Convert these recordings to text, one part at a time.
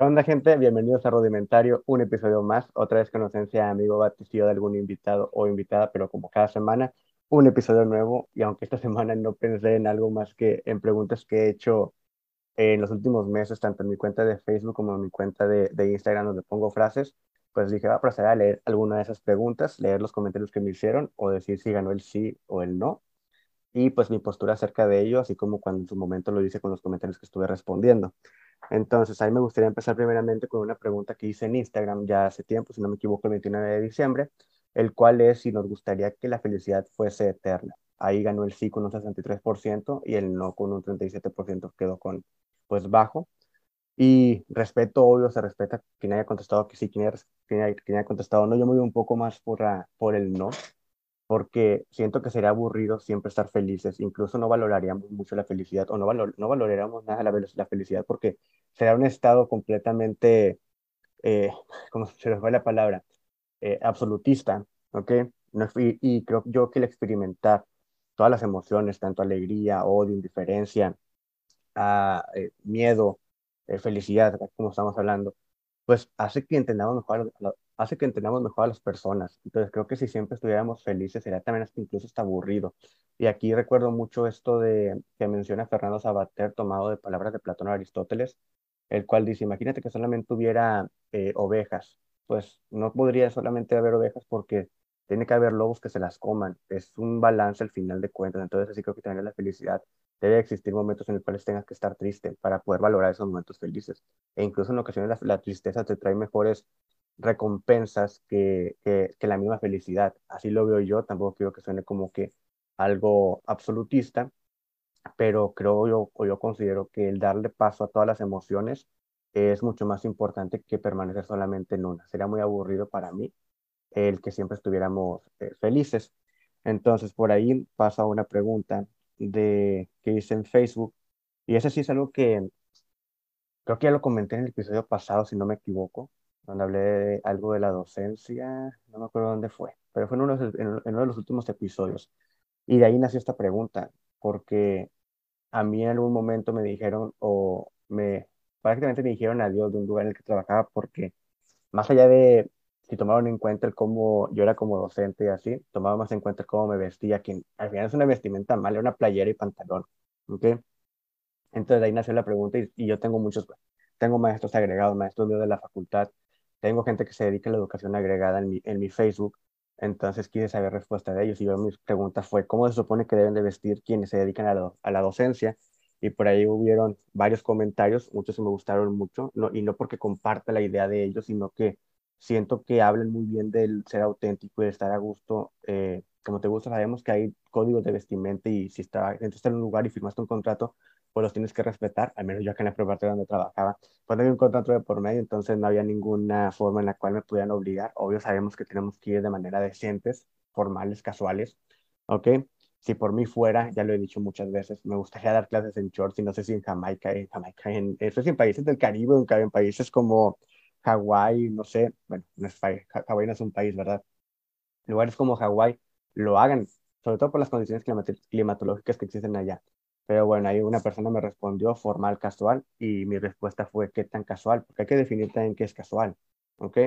¿Qué onda, gente? Bienvenidos a Rudimentario, un episodio más. Otra vez con ausencia amigo Batistillo de algún invitado o invitada, pero como cada semana, un episodio nuevo. Y aunque esta semana no pensé en algo más que en preguntas que he hecho en los últimos meses, tanto en mi cuenta de Facebook como en mi cuenta de, de Instagram, donde pongo frases, pues dije, va a proceder a leer alguna de esas preguntas, leer los comentarios que me hicieron o decir si ganó el sí o el no. Y pues mi postura acerca de ello, así como cuando en su momento lo hice con los comentarios que estuve respondiendo. Entonces, ahí me gustaría empezar primeramente con una pregunta que hice en Instagram ya hace tiempo, si no me equivoco, el 29 de diciembre, el cual es si nos gustaría que la felicidad fuese eterna. Ahí ganó el sí con un 63% y el no con un 37% quedó con, pues, bajo. Y respeto, obvio, se respeta quien haya contestado que sí, quien haya, quien haya, contestado no. Yo me voy un poco más por, por el no, porque siento que sería aburrido siempre estar felices, incluso no valoraríamos mucho la felicidad o no, valor, no valoraríamos nada la, felicidad porque será un estado completamente, eh, ¿cómo se les va la palabra? Eh, absolutista, ¿ok? No, y, y, creo yo que el experimentar todas las emociones, tanto alegría, odio, indiferencia, a, ah, eh, miedo, eh, felicidad, como estamos hablando, pues hace que entendamos mejor hace que entendamos mejor a las personas. Entonces creo que si siempre estuviéramos felices sería también hasta incluso hasta aburrido. Y aquí recuerdo mucho esto de que menciona Fernando Sabater tomado de palabras de Platón o Aristóteles, el cual dice, imagínate que solamente hubiera eh, ovejas, pues no podría solamente haber ovejas porque tiene que haber lobos que se las coman. Es un balance al final de cuentas. Entonces así creo que también la felicidad debe existir momentos en los cuales tengas que estar triste para poder valorar esos momentos felices. E incluso en ocasiones la tristeza te trae mejores recompensas que, que, la misma felicidad. Así lo veo yo, tampoco quiero que suene como que algo absolutista, pero creo yo, o yo considero que el darle paso a todas las emociones es mucho más importante que permanecer solamente en una. Sería muy aburrido para mí el que siempre estuviéramos eh, felices. Entonces, por ahí pasa una pregunta de que hice en Facebook, y ese sí es algo que creo que ya lo comenté en el episodio pasado, si no me equivoco, donde hablé de algo de la docencia, no me acuerdo dónde fue, pero fue en uno, de, en uno de los últimos episodios. Y de ahí nació esta pregunta, porque a mí en algún momento me dijeron, o me prácticamente me dijeron adiós de un lugar en el que trabajaba, porque más allá de si tomaron en cuenta el cómo yo era como docente y así, tomaban más en cuenta cómo me vestía, que al final es una vestimenta mal, era una playera y pantalón, ¿ok? Entonces de ahí nació la pregunta y, y yo tengo muchos, tengo maestros agregados, maestros míos de la facultad, tengo gente que se dedica a la educación agregada en mi, en mi Facebook, entonces quise saber respuesta de ellos y yo mi pregunta fue, ¿cómo se supone que deben de vestir quienes se dedican a la, a la docencia? Y por ahí hubieron varios comentarios, muchos me gustaron mucho, no, y no porque comparte la idea de ellos, sino que siento que hablan muy bien del ser auténtico y de estar a gusto. Eh, como te gusta, sabemos que hay códigos de vestimenta y si está, entraste en un lugar y firmaste un contrato, pues los tienes que respetar, al menos yo acá en la parte donde trabajaba, cuando había un contrato de por medio, entonces no había ninguna forma en la cual me pudieran obligar. Obvio, sabemos que tenemos que ir de manera decentes, formales, casuales, ¿ok? Si por mí fuera, ya lo he dicho muchas veces, me gustaría dar clases en shorts y no sé si en Jamaica, en Jamaica, en, eso es en países del Caribe, en, países como Hawái, no sé, bueno, no es Hawái no es un país, ¿verdad? Lugares como Hawái lo hagan, sobre todo por las condiciones climatológicas que existen allá. Pero bueno, ahí una persona me respondió formal, casual, y mi respuesta fue, ¿qué tan casual? Porque hay que definir también qué es casual, ¿ok?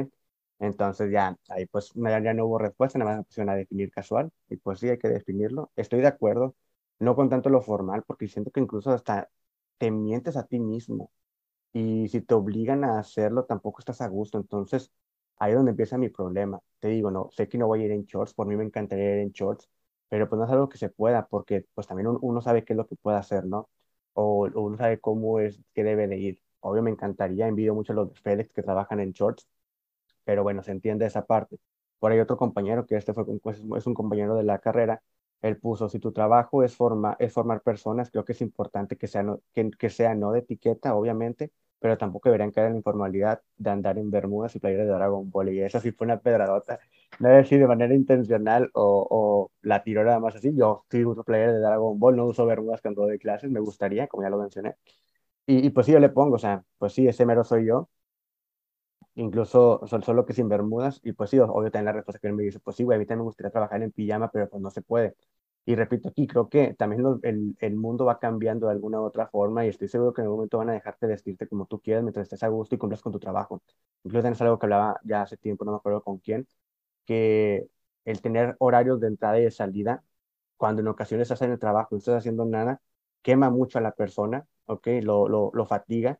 Entonces ya, ahí pues ya no hubo respuesta, nada más me pusieron a definir casual, y pues sí, hay que definirlo. Estoy de acuerdo, no con tanto lo formal, porque siento que incluso hasta te mientes a ti mismo, y si te obligan a hacerlo, tampoco estás a gusto. Entonces, ahí es donde empieza mi problema. Te digo, no, sé que no voy a ir en shorts, por mí me encantaría ir en shorts, pero pues no es algo que se pueda, porque pues también uno, sabe qué es lo que puede hacer, ¿no? O, uno sabe cómo es que debe de ir. Obvio me encantaría, envío mucho a los de FedEx que trabajan en shorts, pero bueno, se entiende esa parte. Por ahí otro compañero, que este fue, pues, es un compañero de la carrera, él puso, si tu trabajo es, forma, es formar personas, creo que es importante que sea, que, que sea no de etiqueta, obviamente, pero tampoco deberían caer en la informalidad de andar en bermudas y playeras de Dragon Ball. Y eso sí fue una pedradota. No sé si de manera intencional o, o la tiró nada más así. Yo sí uso playeras de Dragon Ball, no uso bermudas cuando doy clases, me gustaría, como ya lo mencioné. Y, y, pues sí, yo le pongo, o sea, pues sí, ese mero soy yo. Incluso solo que sin bermudas. Y pues sí, obvio también la respuesta que él me dice, pues sí, güey, a mí también me gustaría trabajar en pijama, pero pues no se puede. Y repito aquí, creo que también el, el, mundo va cambiando de alguna u otra forma y estoy seguro que en algún momento van a dejarte vestirte como tú quieras mientras estés a gusto y cumplas con tu trabajo. Incluso es algo que hablaba ya hace tiempo, no me acuerdo con quién, que el tener horarios de entrada y de salida, cuando en ocasiones estás en el trabajo y no estás haciendo nada, quema mucho a la persona, ¿ok? Lo, lo, lo fatiga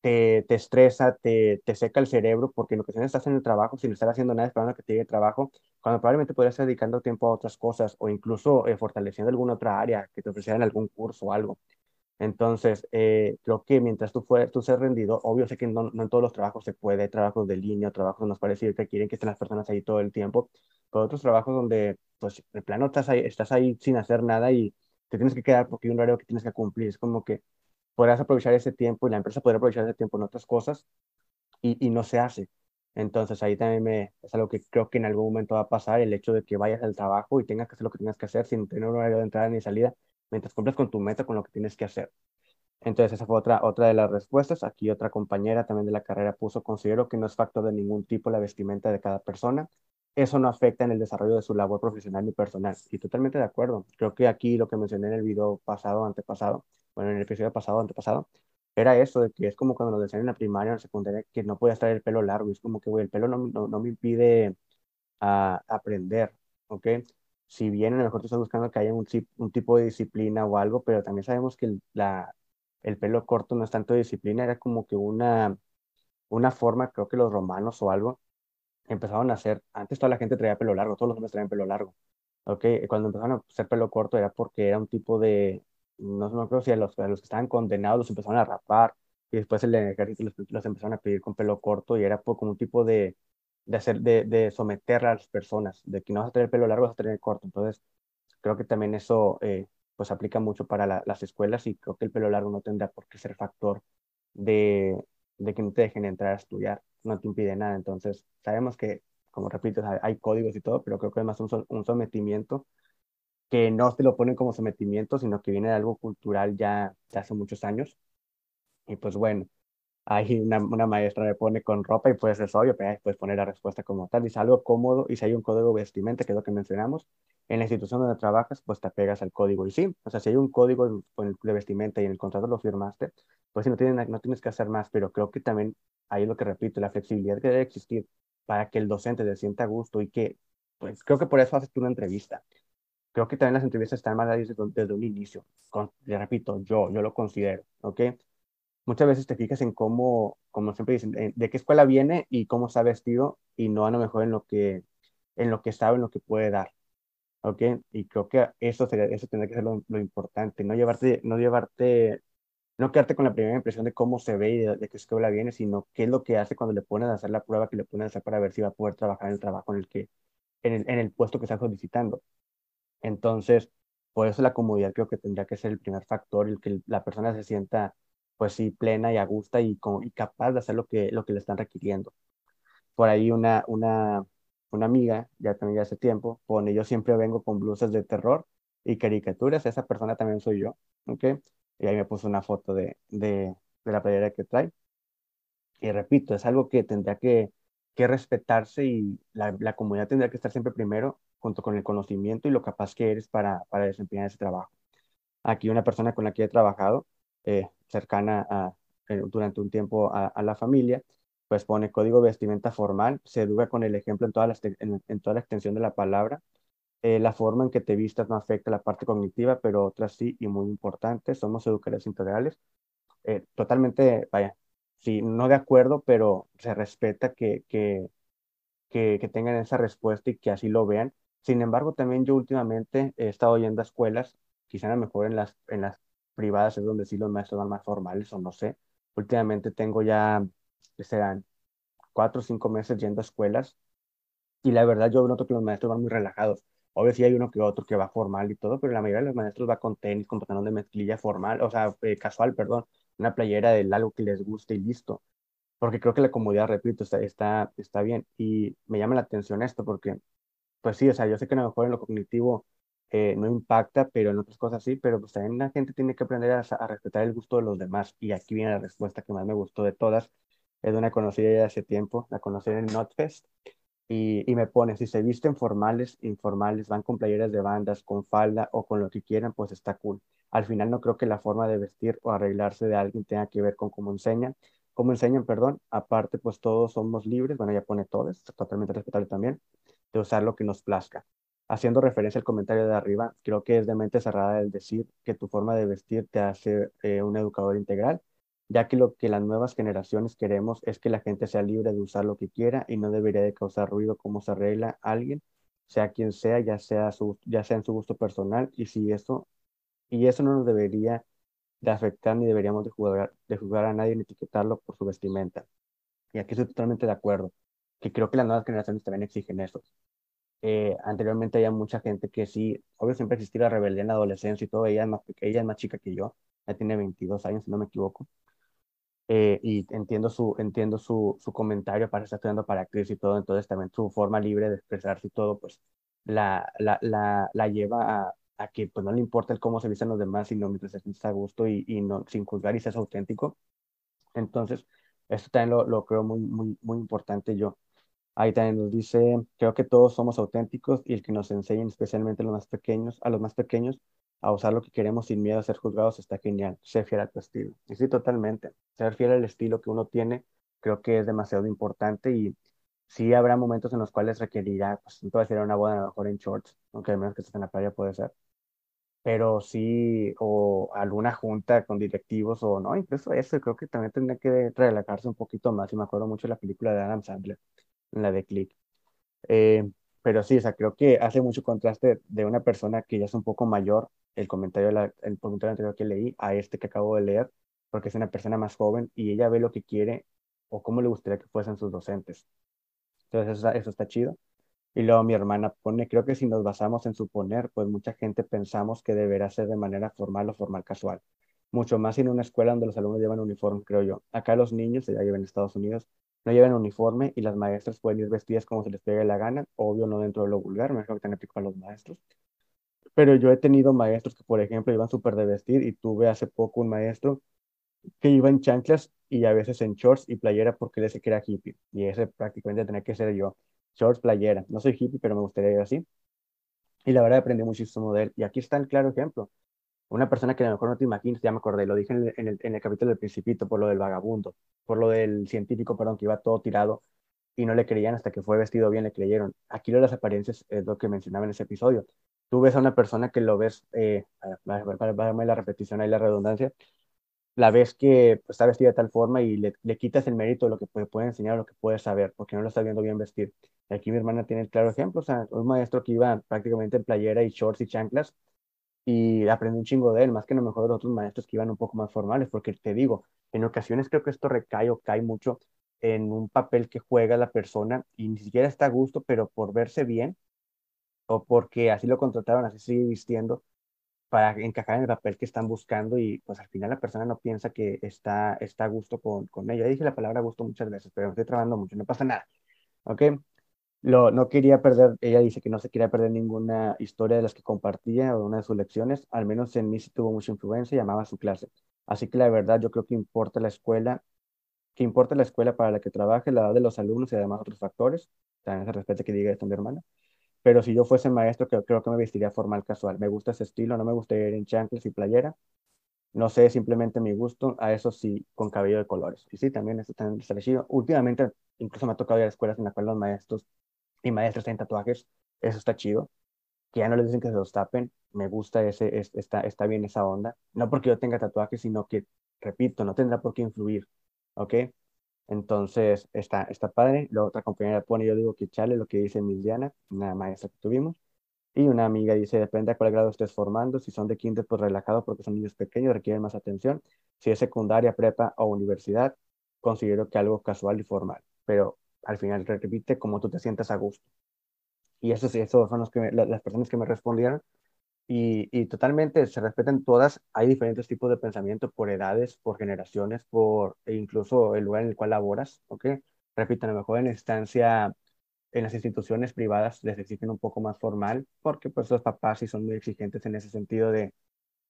te, te estresa, te, te, seca el cerebro, porque en ocasiones estás en el trabajo sin estar haciendo nada esperando que te llegue el trabajo, cuando probablemente podrías estar dedicando tiempo a otras cosas o incluso eh, fortaleciendo alguna otra área que te ofrecieran algún curso o algo. Entonces, eh, creo que mientras tú, fue, tú seas rendido, obvio sé que no, no, en todos los trabajos se puede, hay trabajos de línea, trabajos los cuales sí quieren que estén las personas ahí todo el tiempo, pero otros trabajos donde, pues, de plano estás ahí, estás ahí sin hacer nada y te tienes que quedar porque hay un horario que tienes que cumplir. Es como que podrás aprovechar ese tiempo y la empresa podrá aprovechar ese tiempo en otras cosas y, y no se hace. Entonces ahí también me, es algo que creo que en algún momento va a pasar, el hecho de que vayas al trabajo y tengas que hacer lo que tengas que hacer sin tener un horario de entrada ni salida, mientras cumples con tu meta, con lo que tienes que hacer. Entonces esa fue otra, otra de las respuestas. Aquí otra compañera también de la carrera puso, considero que no es factor de ningún tipo la vestimenta de cada persona. Eso no afecta en el desarrollo de su labor profesional ni personal. Y totalmente de acuerdo. Creo que aquí lo que mencioné en el video pasado, antepasado, bueno, en el episodio pasado, antepasado, era eso, de que es como cuando nos decían en la primaria, en la secundaria, que no podías traer el pelo largo, es como que, güey, el pelo no, me impide a, aprender, ¿ok? Si bien a lo mejor tú estás buscando que haya un, tipo de disciplina o algo, pero también sabemos que el pelo corto no es tanto disciplina, era como que una, una forma, creo que los romanos o algo, empezaron a hacer, antes toda la gente traía pelo largo, todos los hombres traían pelo largo, ¿ok? Cuando empezaron a hacer pelo corto era porque era un tipo de, no, no creo si a los, a los que estaban condenados los empezaron a rapar y después el ejército los, los empezaron a pedir con pelo corto y era como un tipo de, de, hacer, de, de someter a las personas, de que no vas a tener pelo largo, vas a tener corto. Entonces, creo que también eso eh, pues aplica mucho para las escuelas y creo que el pelo largo no tendrá por qué ser factor de, de que no te dejen entrar a estudiar, no te impide nada. Entonces, sabemos que, como repito, hay códigos y todo, pero creo que además un, un sometimiento que no se lo ponen como sometimiento, sino que viene de algo cultural ya de hace muchos años. Y pues bueno, ahí una, una maestra me pone con ropa y pues es obvio, pero puedes poner la respuesta como tal. Dice algo cómodo y si hay un código vestimenta, que es lo que mencionamos, en la institución donde trabajas, pues te pegas al código. Y sí, o sea, si hay un código de vestimenta y en el contrato lo firmaste, pues no tienes, no tienes que hacer más, pero creo que también ahí es lo que repito, la flexibilidad que debe existir para que el docente se sienta a gusto y que, pues creo que por eso haces tú una entrevista creo que también las entrevistas están mal desde, desde un inicio. Con, le repito, yo, yo lo considero, ¿ok? Muchas veces te fijas en cómo, como siempre dicen, de qué escuela viene y cómo está vestido y no a lo mejor en lo que, en lo que sabe, en lo que puede dar, ¿ok? Y creo que eso, sería, eso tendría que ser lo, lo, importante, no llevarte, no llevarte, no quedarte con la primera impresión de cómo se ve y de, de, qué escuela viene, sino qué es lo que hace cuando le ponen a hacer la prueba que le ponen a hacer para ver si va a poder trabajar en el trabajo en el que, en el, en el puesto que está solicitando. Entonces, por eso la comodidad creo que tendría que ser el primer factor, el que la persona se sienta, pues sí, plena y a gusto y, y capaz de hacer lo que, lo que le están requiriendo. Por ahí una, una, una amiga, ya también ya hace tiempo, pone, yo siempre vengo con blusas de terror y caricaturas, esa persona también soy yo, ¿ok? Y ahí me puso una foto de, de, de la playera que trae. Y repito, es algo que tendría que, que respetarse y la, la comunidad tendría que estar siempre primero junto con el conocimiento y lo capaz que eres para, para desempeñar ese trabajo. Aquí una persona con la que he trabajado, eh, cercana a, eh, durante un tiempo a, a, la familia, pues pone código vestimenta formal, se educa con el ejemplo en toda la, en, en toda la extensión de la palabra. Eh, la forma en que te vistas no afecta la parte cognitiva, pero otras sí, y muy importante, somos educadores integrales. Eh, totalmente, vaya, sí, no de acuerdo, pero se respeta que, que, que, que tengan esa respuesta y que así lo vean sin embargo, también yo últimamente he estado yendo a escuelas, quizá a lo mejor en las, en las privadas es donde sí los maestros van más formales o no sé. Últimamente tengo ya, que serán cuatro o cinco meses yendo a escuelas y la verdad yo noto que los maestros van muy relajados. Sí hay uno que otro que va formal y todo, pero la mayoría de los maestros va con tenis, con pantalón de mezclilla formal, o sea, eh, casual, perdón, una playera de algo que les guste y listo. Porque creo que la comodidad, repito, está, está, está bien. Y me llama la atención esto porque pues sí, o sea, yo sé que a lo mejor en lo cognitivo eh, no impacta, pero en otras cosas sí, pero pues también la gente tiene que aprender a, respetar el gusto de los demás. Y aquí viene la respuesta que más me gustó de todas. Es de una conocida de hace tiempo, la conocí en el NotFest. y, y, me pone, si se visten formales, informales, van con playeras de bandas, con falda o con lo que quieran, pues está cool. Al final no creo que la forma de vestir o arreglarse de alguien tenga que ver con cómo enseñan, cómo enseñan, perdón. Aparte, pues todos somos libres, bueno, ya pone todos, totalmente respetable también, de usar lo que nos plazca. Haciendo referencia al comentario de arriba, creo que es de mente cerrada el decir que tu forma de vestir te hace eh, un educador integral ya que lo que las nuevas generaciones queremos es que la gente sea libre de usar lo que quiera y no debería de causar ruido como se arregla alguien, sea quien sea, ya sea, su, ya sea en su gusto personal, y si eso, y eso no nos debería de afectar ni deberíamos de jugar, de jugar a nadie ni etiquetarlo por su vestimenta. Y aquí estoy totalmente de acuerdo, que creo que las nuevas generaciones también exigen eso. Eh, anteriormente había mucha gente que sí, obvio siempre existía la rebeldía en la adolescencia y todo, ella es más, ella es más chica que yo, ya tiene 22 años si no me equivoco, eh, y entiendo su, entiendo su, su comentario para estar estudiando para actriz y todo, entonces también su forma libre de expresarse y todo, pues la, la, la, la lleva a, a, que pues no le importa el cómo se visten los demás, sino mientras se sienta a gusto y, y no, sin juzgar y ser auténtico. Entonces, esto también lo, lo creo muy, muy, muy importante yo. Ahí también nos dice, creo que todos somos auténticos y el que nos enseñen, especialmente los más pequeños, a los más pequeños, a usar lo que queremos sin miedo a ser juzgados está genial. Ser fiel a tu estilo. Y sí, totalmente. Ser fiel al estilo que uno tiene creo que es demasiado importante y sí habrá momentos en los cuales requerirá, pues no te una boda a lo mejor en shorts, aunque al menos que estés en la playa puede ser. Pero sí, o alguna junta con directivos o no, incluso eso, creo que también tendría que relajarse un poquito más. Y me acuerdo mucho de la película de Adam Sandler, la de Click. Eh, pero sí, o sea, creo que hace mucho contraste de una persona que ya es un poco mayor, el comentario, el comentario anterior que leí, a este que acabo de leer, porque es una persona más joven y ella ve lo que quiere o cómo le gustaría que fuesen sus docentes. Entonces, eso, eso está chido. Y luego mi hermana pone, creo que si nos basamos en suponer, pues mucha gente pensamos que deberá ser de manera formal o formal casual. Mucho más en una escuela donde los alumnos llevan uniforme, creo yo. Acá los niños, ya llevan en Estados Unidos, no llevan uniforme y las maestras pueden ir vestidas como se les pegue la gana, obvio no dentro de lo vulgar, me que tener a los maestros. Pero yo he tenido maestros que, por ejemplo, iban súper de vestir y tuve hace poco un maestro que iba en chanclas y a veces en shorts y playera porque él decía que era hippie. Y ese prácticamente tenía que ser yo. Shorts, playera. No soy hippie, pero me gustaría ir así. Y la verdad aprendí muchísimo de él. Y aquí está el claro ejemplo una persona que a lo mejor no te imaginas, ya me acordé, lo dije en el, en el, capítulo del Principito, por lo del vagabundo, por lo del científico, perdón, que iba todo tirado y no le creían hasta que fue vestido bien, le creyeron. Aquí lo de las apariencias es lo que mencionaba en ese episodio. Tú ves a una persona que lo ves, eh, para, darme la repetición ahí, la redundancia, la ves que pues, está vestida de tal forma y le, le, quitas el mérito de lo que puede, puede enseñar, lo que puede saber, porque no lo está viendo bien vestir. Y aquí mi hermana tiene el claro ejemplo, o sea, un maestro que iba prácticamente en playera y shorts y chanclas, y aprendí un chingo de él, más que a lo mejor de otros maestros que iban un poco más formales, porque te digo, en ocasiones creo que esto recae o cae mucho en un papel que juega la persona y ni siquiera está a gusto, pero por verse bien o porque así lo contrataron, así sigue vistiendo para encajar en el papel que están buscando y pues al final la persona no piensa que está, está a gusto con, con ella. Ya dije la palabra gusto muchas veces, pero me estoy trabajando mucho, no pasa nada. ¿Ok? Lo, no quería perder, ella dice que no se quería perder ninguna historia de las que compartía o una de sus lecciones, al menos en mí sí tuvo mucha influencia y amaba su clase. Así que la verdad yo creo que importa la escuela, que importa la escuela para la que trabaje, la edad de los alumnos y además otros factores, también se respeta que diga esto mi hermana, pero si yo fuese maestro creo, creo que me vestiría formal casual, me gusta ese estilo, no me gustaría ir en chanclas y playera, no sé, simplemente mi gusto, a eso sí, con cabello de colores. Y sí, también eso también está. Últimamente, incluso me ha tocado ir a escuelas en las cuales los maestros y maestros en tatuajes, eso está chido. Que ya no les dicen que se los tapen, me gusta ese, está, está bien esa onda. No porque yo tenga tatuajes, sino que, repito, no tendrá por qué influir, ¿ok? Entonces, está, está padre. La otra compañera pone, yo digo que chale lo que dice Diana, una maestra que tuvimos. Y una amiga dice, depende a cuál grado estés formando. Si son de kinder, pues relajado porque son niños pequeños, requieren más atención. Si es secundaria, prepa o universidad, considero que algo casual y formal. Pero al final repite como tú te sientas a gusto. Y eso sí, esos son los que las personas que me respondieron. Y, y, totalmente se respetan todas. Hay diferentes tipos de pensamiento por edades, por generaciones, por e incluso el lugar en el cual laboras. ¿ok? Repito, a lo mejor en instancia, en las instituciones privadas les exigen un poco más formal, porque pues los papás sí son muy exigentes en ese sentido de,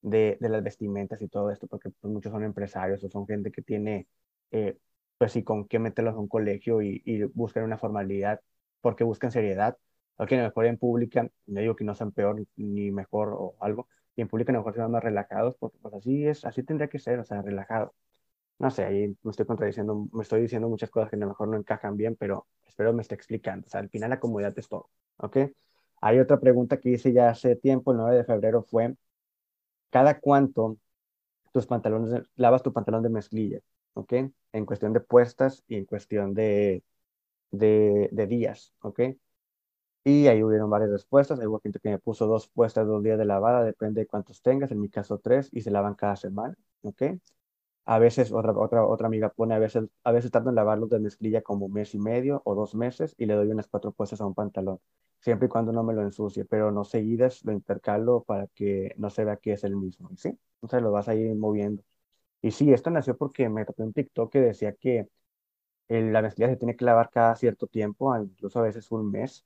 de, de las vestimentas y todo esto, porque pues, muchos son empresarios o son gente que tiene eh, pues sí, con qué meterlos a un colegio y, y buscar una formalidad porque buscan seriedad. Ok, mejor en pública, no digo que no sean peor ni mejor o algo, y en pública a lo mejor sean más relajados, porque pues así es, así tendría que ser, o sea, relajado. No sé, ahí me estoy contradiciendo, me estoy diciendo muchas cosas que a lo mejor no encajan bien, pero espero me esté explicando. O sea, al final la comodidad es todo, ¿ok? Hay otra pregunta que hice ya hace tiempo, el 9 de febrero, fue, ¿cada cuánto tus pantalones, lavas tu pantalón de mezclilla? ¿Ok? En cuestión de puestas y en cuestión de, de, de días, ¿ok? Y ahí hubieron varias respuestas. Hay gente que me puso dos puestas, dos días de lavada, depende de cuántos tengas. En mi caso, tres, y se lavan cada semana. ¿Ok? A veces, otra, otra, otra amiga pone, a veces, a veces tardo en lavarlos de mezclilla como un mes y medio o dos meses y le doy unas cuatro puestas a un pantalón, siempre y cuando no me lo ensucie, pero no seguidas, lo intercalo para que no se vea que es el mismo. ¿Sí? Entonces lo vas a ir moviendo. Y sí, esto nació porque me topé un TikTok que decía que la mezclilla se tiene que lavar cada cierto tiempo, incluso a veces un mes,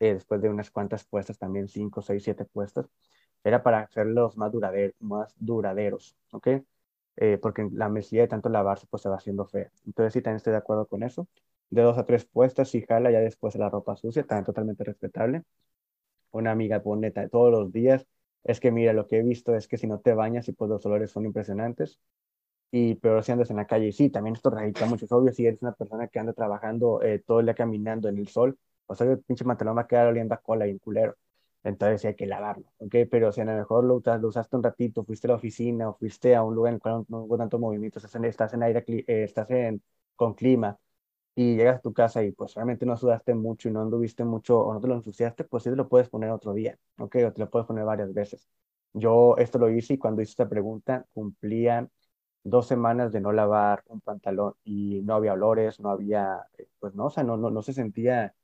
eh, después de unas cuantas puestas, también cinco, seis, siete puestas, era para hacerlos más, más duraderos, ¿ok? Eh, porque la mesilla de tanto lavarse pues se va haciendo fea. Entonces sí, también estoy de acuerdo con eso. De dos a tres puestas, si jala ya después de la ropa sucia, también totalmente respetable. Una amiga pone todos los días, es que mira, lo que he visto es que si no te bañas y pues los olores son impresionantes. Y peor si andas en la calle. Y sí, también esto radica mucho. Es obvio, si eres una persona que anda trabajando eh, todo el día caminando en el sol, o sea, el pinche pantalón va a quedar oliendo a cola y un culero. Entonces hay que lavarlo, ¿ok? Pero si a lo mejor lo, usaste un ratito, fuiste a la oficina o fuiste a un lugar en el cual no hubo tanto movimiento, estás en, estás en aire, eh, estás en, con clima y llegas a tu casa y pues realmente no sudaste mucho y no anduviste mucho o no te lo ensuciaste, pues sí te lo puedes poner otro día, ¿ok? O te lo puedes poner varias veces. Yo esto lo hice y cuando hice esta pregunta cumplía dos semanas de no lavar un pantalón y no había olores, no había, eh, pues no, o sea, no, no, no se sentía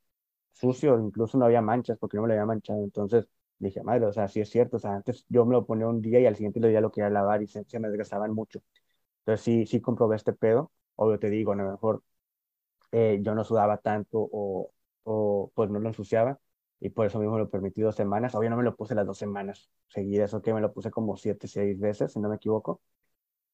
sucio, incluso no había manchas porque no me lo había manchado. Entonces dije, madre, o sea, sí es cierto, o sea, antes yo me lo ponía un día y al siguiente día lo quería lavar y se, me desgastaban mucho. Entonces sí, sí comprobé este pedo. Obvio te digo, a lo mejor eh, yo no sudaba tanto o, o pues no lo ensuciaba y por eso mismo lo permití dos semanas. Obvio no me lo puse las dos semanas seguidas, ok, me lo puse como siete, seis veces, si no me equivoco.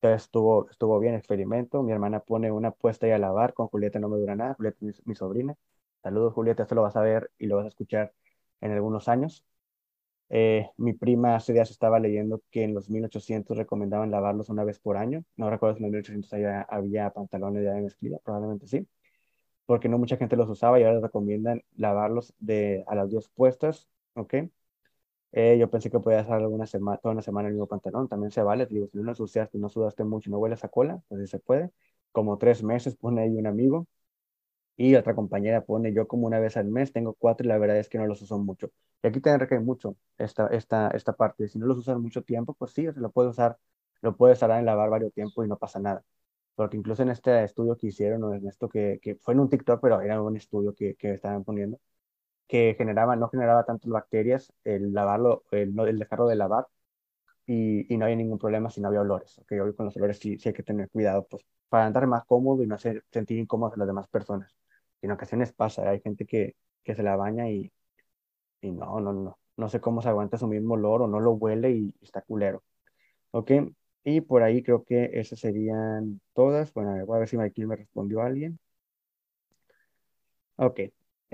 Entonces estuvo, estuvo bien, experimento. Mi hermana pone una puesta y a lavar, con Julieta no me dura nada, Julieta es mi sobrina. Saludos, Julieta, esto lo vas a ver y lo vas a escuchar en algunos años. Eh, mi prima hace días estaba leyendo que en los 1800 recomendaban lavarlos una vez por año. No recuerdo si en los 1800 había, había pantalones de mezclilla, probablemente sí, porque no mucha gente los usaba y ahora recomiendan lavarlos de, a las dos puestas, ¿ok? Eh, yo pensé que podía hacer alguna semana, toda una semana el mismo pantalón, también se vale, digo, si no lo ensuciaste, no sudaste mucho, no hueles a cola, pues sí se puede. Como tres meses pone ahí un amigo, y otra compañera pone, yo como una vez al mes tengo cuatro y la verdad es que no los uso mucho. Y aquí también recae mucho esta, esta, esta parte. Si no los usas mucho tiempo, pues sí, se lo puedes usar, lo puedes usar en lavar varios tiempo y no pasa nada. Porque incluso en este estudio que hicieron, o en esto que, que fue en un TikTok, pero era un estudio que, que estaban poniendo, que generaba, no generaba tantas bacterias el lavarlo, el, el dejarlo de lavar y, y, no había ningún problema si no había olores. Okay, hoy con los olores sí, hay que tener cuidado, pues para andar más cómodo y no hacer sentir incómodos a las demás personas en ocasiones pasa, hay gente que, que se la baña y, y no, no, no, no sé cómo se aguanta su mismo olor o no lo huele y está culero. ¿Ok? Y por ahí creo que esas serían todas. Bueno, voy a ver si aquí me respondió alguien. Ok,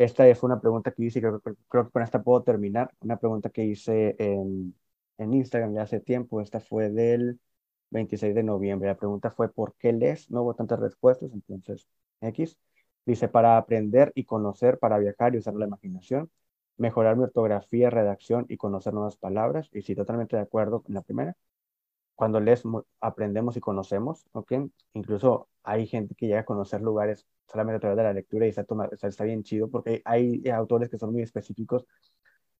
esta fue una pregunta que hice, creo, creo que con esta puedo terminar. Una pregunta que hice en, en Instagram ya hace tiempo, esta fue del 26 de noviembre. La pregunta fue, ¿por qué lees? No hubo tantas respuestas, entonces, X. Dice, para aprender y conocer, para viajar y usar la imaginación, mejorar mi ortografía, redacción y conocer nuevas palabras. Y sí, totalmente de acuerdo con la primera. Cuando lees, aprendemos y conocemos, ¿ok? Incluso hay gente que llega a conocer lugares solamente a través de la lectura y está, está bien chido porque hay autores que son muy específicos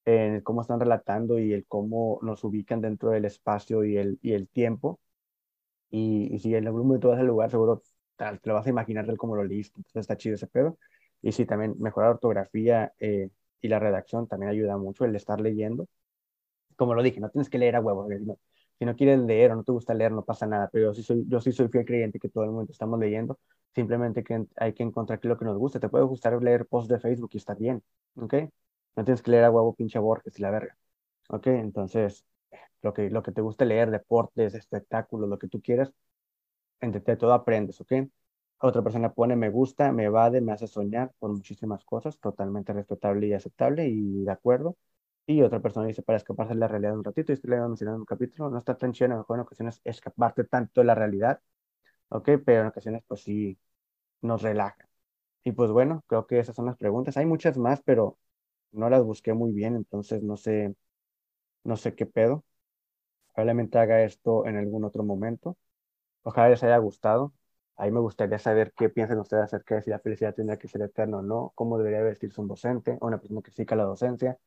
en cómo están relatando y el cómo nos ubican dentro del espacio y el, y el tiempo. Y, y si en algún momento vas al lugar, seguro te lo vas a imaginar del cómo lo leíste, entonces está chido ese pedo. Y sí, también mejorar ortografía eh, y la redacción también ayuda mucho el estar leyendo. Como lo dije, no tienes que leer a huevos, si no quieres leer o no te gusta leer, no pasa nada, pero yo sí soy, yo sí soy fiel creyente que todo el mundo estamos leyendo, simplemente que hay que encontrar lo que nos gusta. Te puede gustar leer posts de Facebook y está bien, ¿ok? No tienes que leer a huevo pinche Borges y la verga, ¿ok? Entonces, lo que, lo que te guste leer, deportes, espectáculos, lo que tú quieras, entre todo aprendes, ¿ok? Otra persona pone me gusta, me evade, me hace soñar por muchísimas cosas, totalmente respetable y aceptable y de acuerdo. Y otra persona dice para escaparse de la realidad un ratito, y estoy leyendo mencionando en un capítulo, no está tan chido, mejor en ocasiones escaparte tanto de la realidad, ¿ok? Pero en ocasiones pues sí nos relaja. Y pues bueno, creo que esas son las preguntas. Hay muchas más, pero no las busqué muy bien, entonces no sé, no sé qué pedo. Probablemente haga esto en algún otro momento. Ojalá les haya gustado. Ahí me gustaría saber qué piensan ustedes acerca de si la felicidad tendría que ser eterna o no, cómo debería vestirse un docente o una persona que siga la docencia,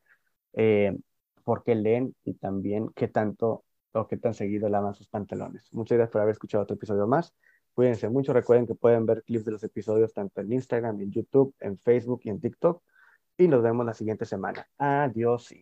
eh, por qué leen y también qué tanto o qué tan seguido lavan sus pantalones. Muchas gracias por haber escuchado otro episodio más. Cuídense mucho. Recuerden que pueden ver clips de los episodios tanto en Instagram, en YouTube, en Facebook y en TikTok. Y nos vemos la siguiente semana. Adiós.